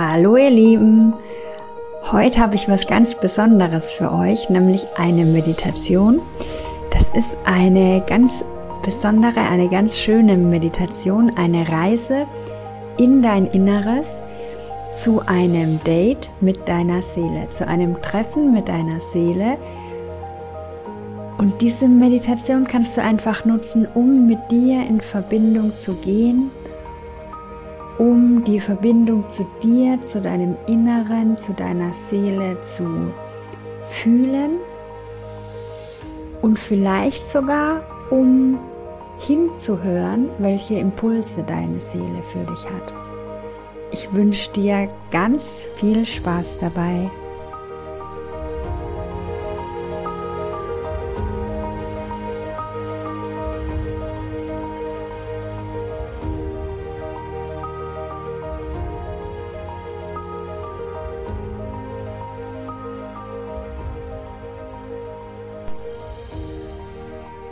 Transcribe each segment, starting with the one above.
Hallo ihr Lieben! Heute habe ich was ganz Besonderes für euch, nämlich eine Meditation. Das ist eine ganz besondere, eine ganz schöne Meditation, eine Reise in dein Inneres zu einem Date mit deiner Seele, zu einem Treffen mit deiner Seele. Und diese Meditation kannst du einfach nutzen, um mit dir in Verbindung zu gehen um die Verbindung zu dir, zu deinem Inneren, zu deiner Seele zu fühlen und vielleicht sogar um hinzuhören, welche Impulse deine Seele für dich hat. Ich wünsche dir ganz viel Spaß dabei.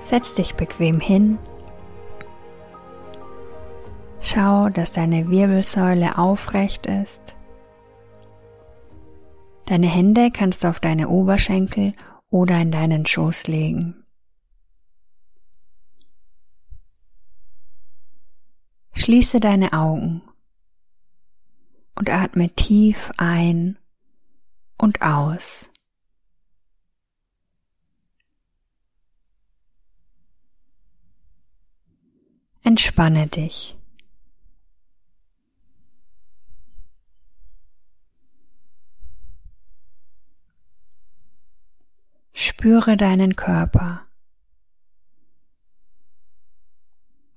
Setz dich bequem hin. Schau, dass deine Wirbelsäule aufrecht ist. Deine Hände kannst du auf deine Oberschenkel oder in deinen Schoß legen. Schließe deine Augen und atme tief ein und aus. Entspanne dich. Spüre deinen Körper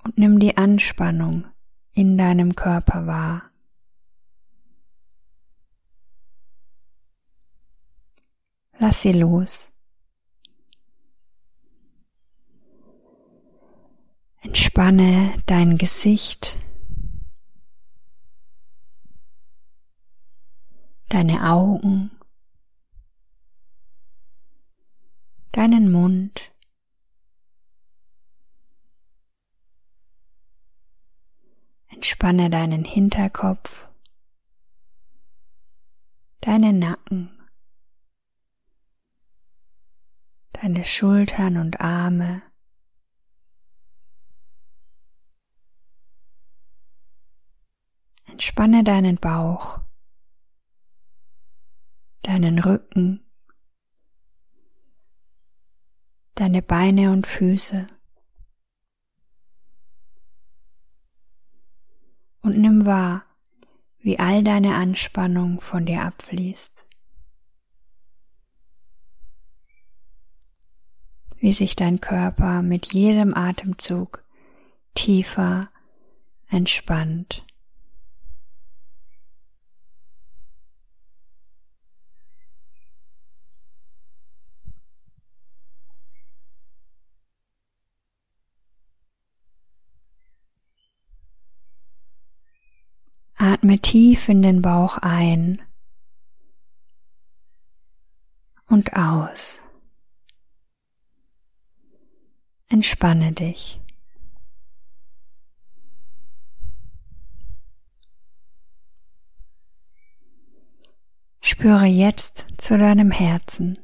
und nimm die Anspannung in deinem Körper wahr. Lass sie los. Entspanne dein Gesicht, deine Augen, deinen Mund, entspanne deinen Hinterkopf, deinen Nacken, deine Schultern und Arme, Entspanne deinen Bauch, deinen Rücken, deine Beine und Füße. Und nimm wahr, wie all deine Anspannung von dir abfließt. Wie sich dein Körper mit jedem Atemzug tiefer entspannt. Atme tief in den Bauch ein und aus. Entspanne dich. Spüre jetzt zu deinem Herzen.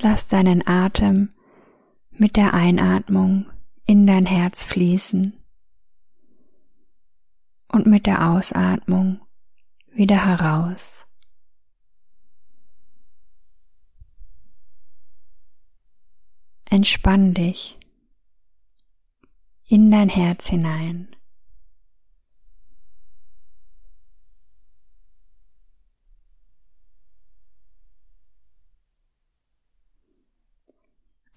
Lass deinen Atem mit der Einatmung in dein Herz fließen und mit der Ausatmung wieder heraus. Entspann dich in dein Herz hinein.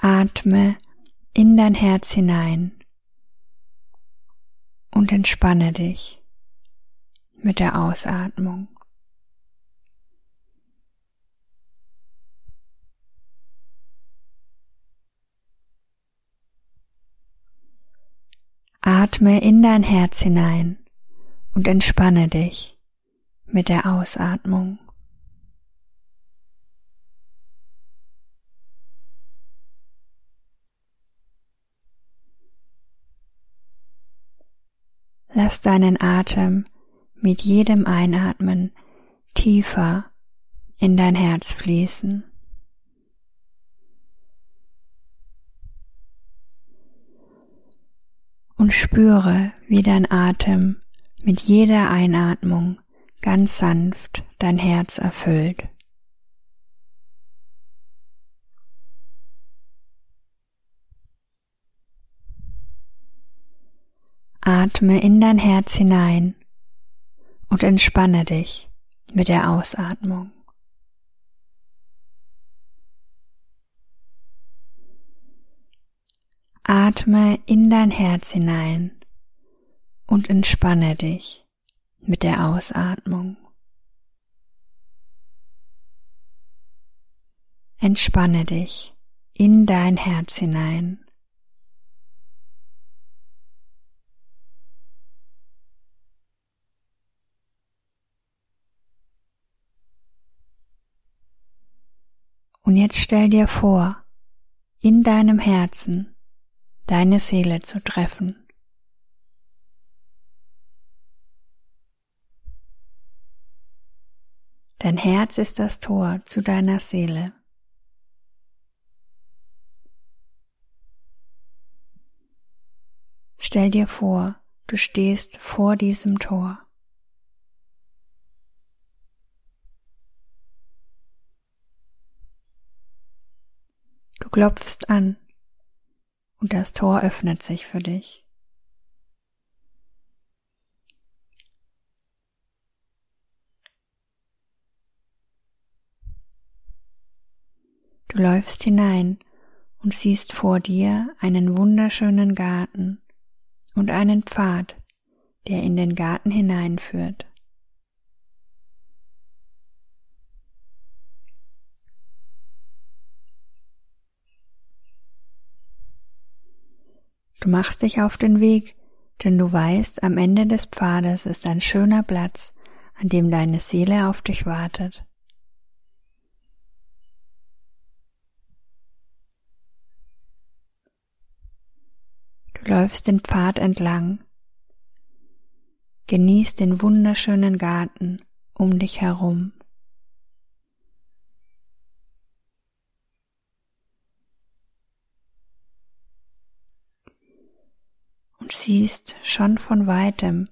Atme in dein Herz hinein und entspanne dich mit der Ausatmung. Atme in dein Herz hinein und entspanne dich mit der Ausatmung. Lass deinen Atem mit jedem Einatmen tiefer in dein Herz fließen. Und spüre, wie dein Atem mit jeder Einatmung ganz sanft dein Herz erfüllt. Atme in dein Herz hinein und entspanne dich mit der Ausatmung. Atme in dein Herz hinein und entspanne dich mit der Ausatmung. Entspanne dich in dein Herz hinein. Und jetzt stell dir vor, in deinem Herzen deine Seele zu treffen. Dein Herz ist das Tor zu deiner Seele. Stell dir vor, du stehst vor diesem Tor. Du klopfst an und das Tor öffnet sich für dich. Du läufst hinein und siehst vor dir einen wunderschönen Garten und einen Pfad, der in den Garten hineinführt. Du machst dich auf den Weg, denn du weißt, am Ende des Pfades ist ein schöner Platz, an dem deine Seele auf dich wartet. Du läufst den Pfad entlang, genießt den wunderschönen Garten um dich herum. Und siehst schon von weitem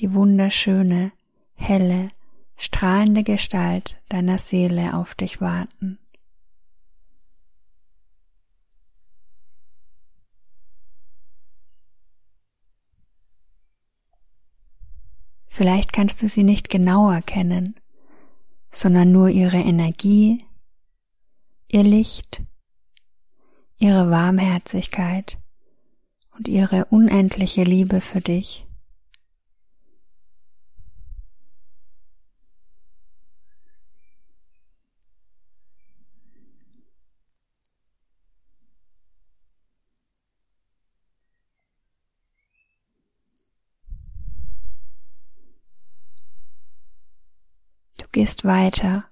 die wunderschöne, helle, strahlende Gestalt deiner Seele auf dich warten. Vielleicht kannst du sie nicht genau erkennen, sondern nur ihre Energie, ihr Licht, ihre Warmherzigkeit und ihre unendliche Liebe für dich. Du gehst weiter,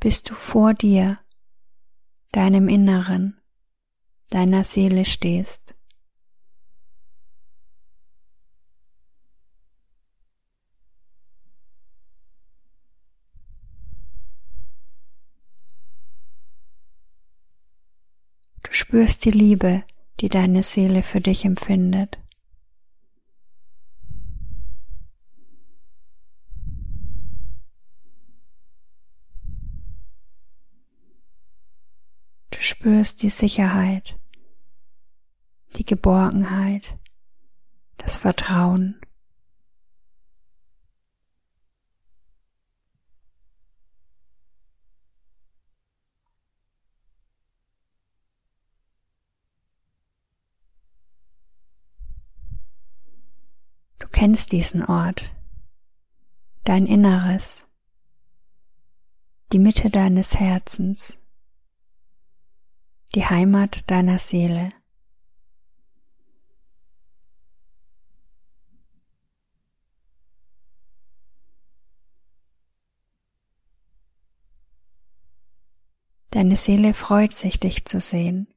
bis du vor dir, deinem Inneren, deiner Seele stehst. Du spürst die Liebe, die deine Seele für dich empfindet. Du spürst die Sicherheit, die Geborgenheit, das Vertrauen. Du kennst diesen Ort, dein Inneres, die Mitte deines Herzens, die Heimat deiner Seele. Deine Seele freut sich, dich zu sehen,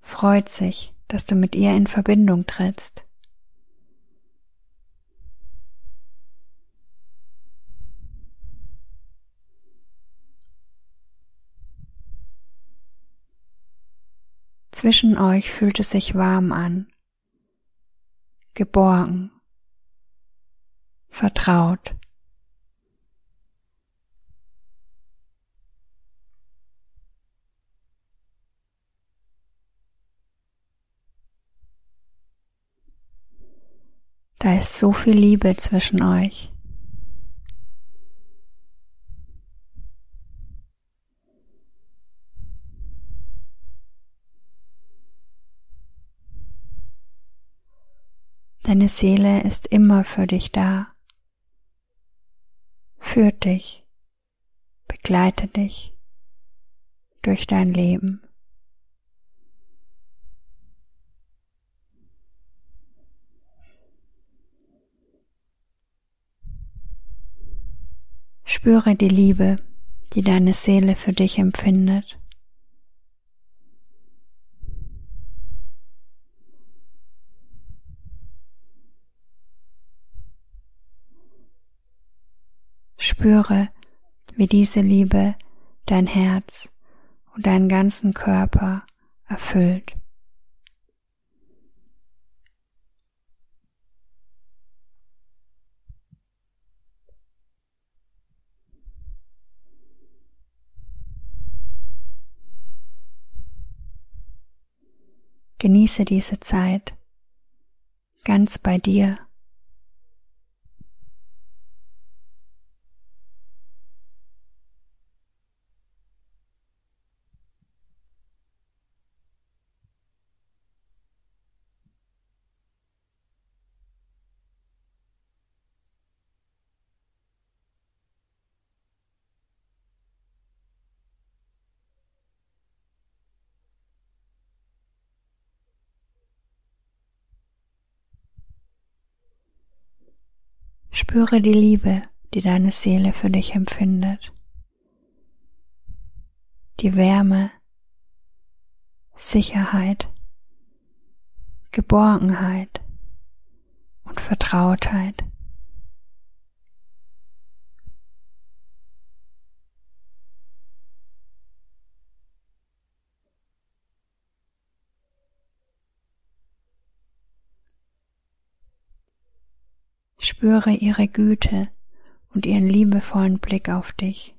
freut sich, dass du mit ihr in Verbindung trittst. Zwischen euch fühlt es sich warm an, geborgen, vertraut. Da ist so viel Liebe zwischen euch. Deine Seele ist immer für dich da, führt dich, begleitet dich durch dein Leben. Spüre die Liebe, die deine Seele für dich empfindet. Spüre, wie diese Liebe dein Herz und deinen ganzen Körper erfüllt. Genieße diese Zeit ganz bei dir. Spüre die Liebe, die deine Seele für dich empfindet. Die Wärme, Sicherheit, Geborgenheit und Vertrautheit. Spüre ihre Güte und ihren liebevollen Blick auf dich.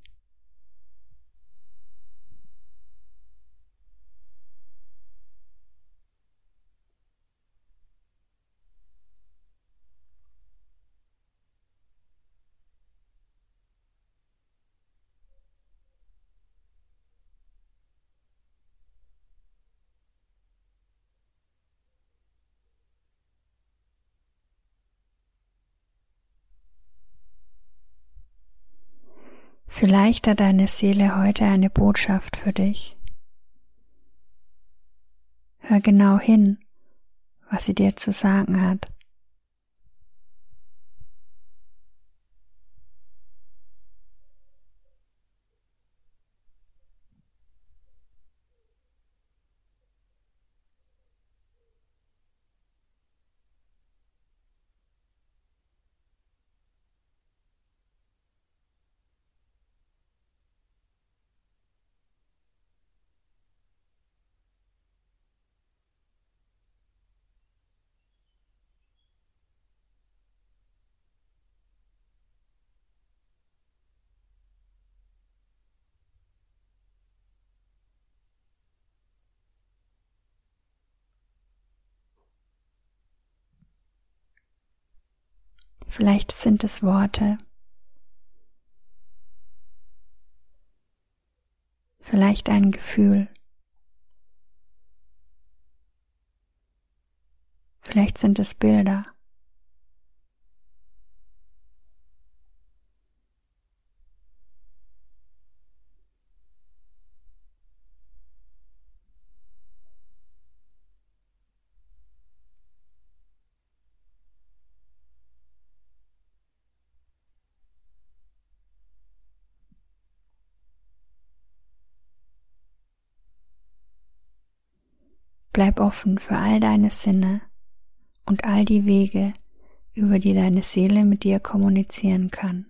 Vielleicht hat deine Seele heute eine Botschaft für dich. Hör genau hin, was sie dir zu sagen hat. Vielleicht sind es Worte. Vielleicht ein Gefühl. Vielleicht sind es Bilder. Bleib offen für all deine Sinne und all die Wege, über die deine Seele mit dir kommunizieren kann.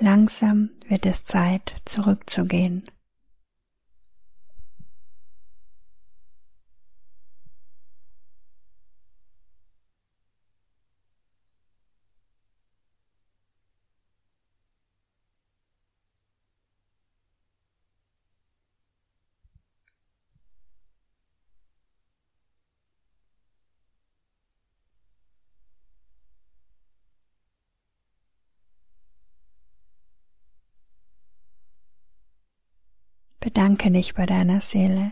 Langsam wird es Zeit, zurückzugehen. Bedanke dich bei deiner Seele.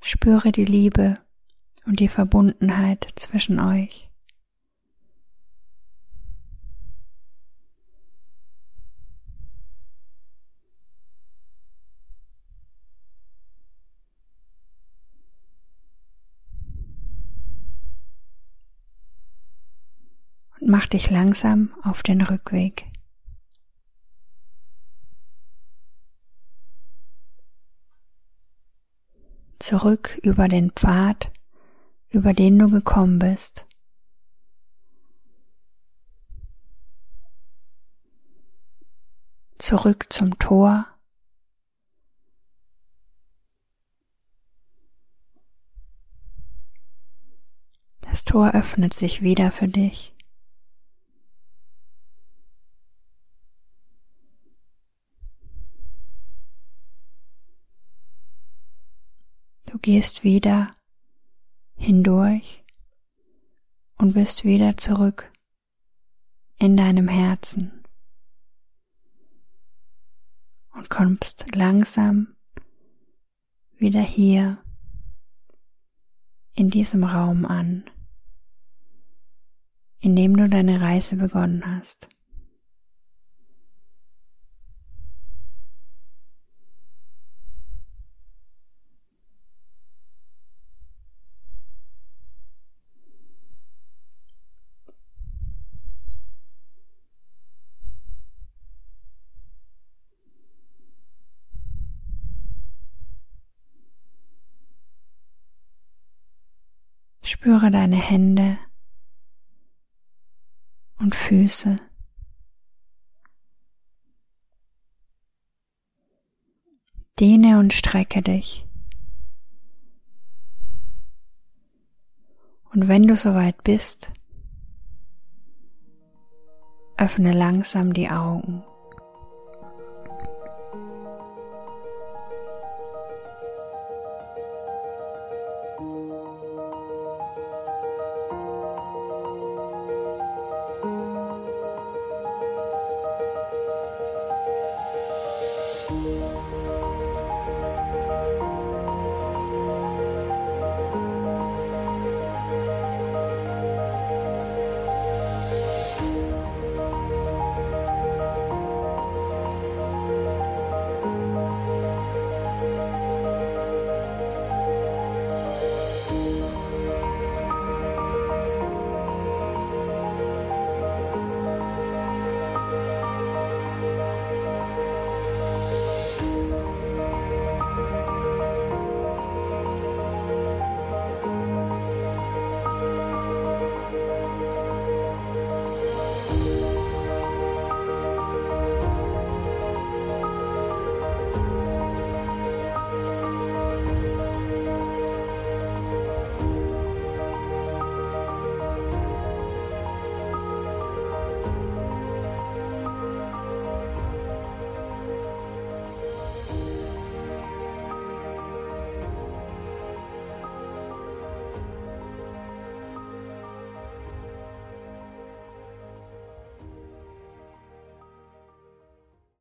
Spüre die Liebe und die Verbundenheit zwischen euch. Mach dich langsam auf den Rückweg. Zurück über den Pfad, über den du gekommen bist. Zurück zum Tor. Das Tor öffnet sich wieder für dich. Du gehst wieder hindurch und bist wieder zurück in deinem Herzen und kommst langsam wieder hier in diesem Raum an, in dem du deine Reise begonnen hast. Spüre deine Hände und Füße. Dehne und strecke dich. Und wenn du soweit bist, öffne langsam die Augen.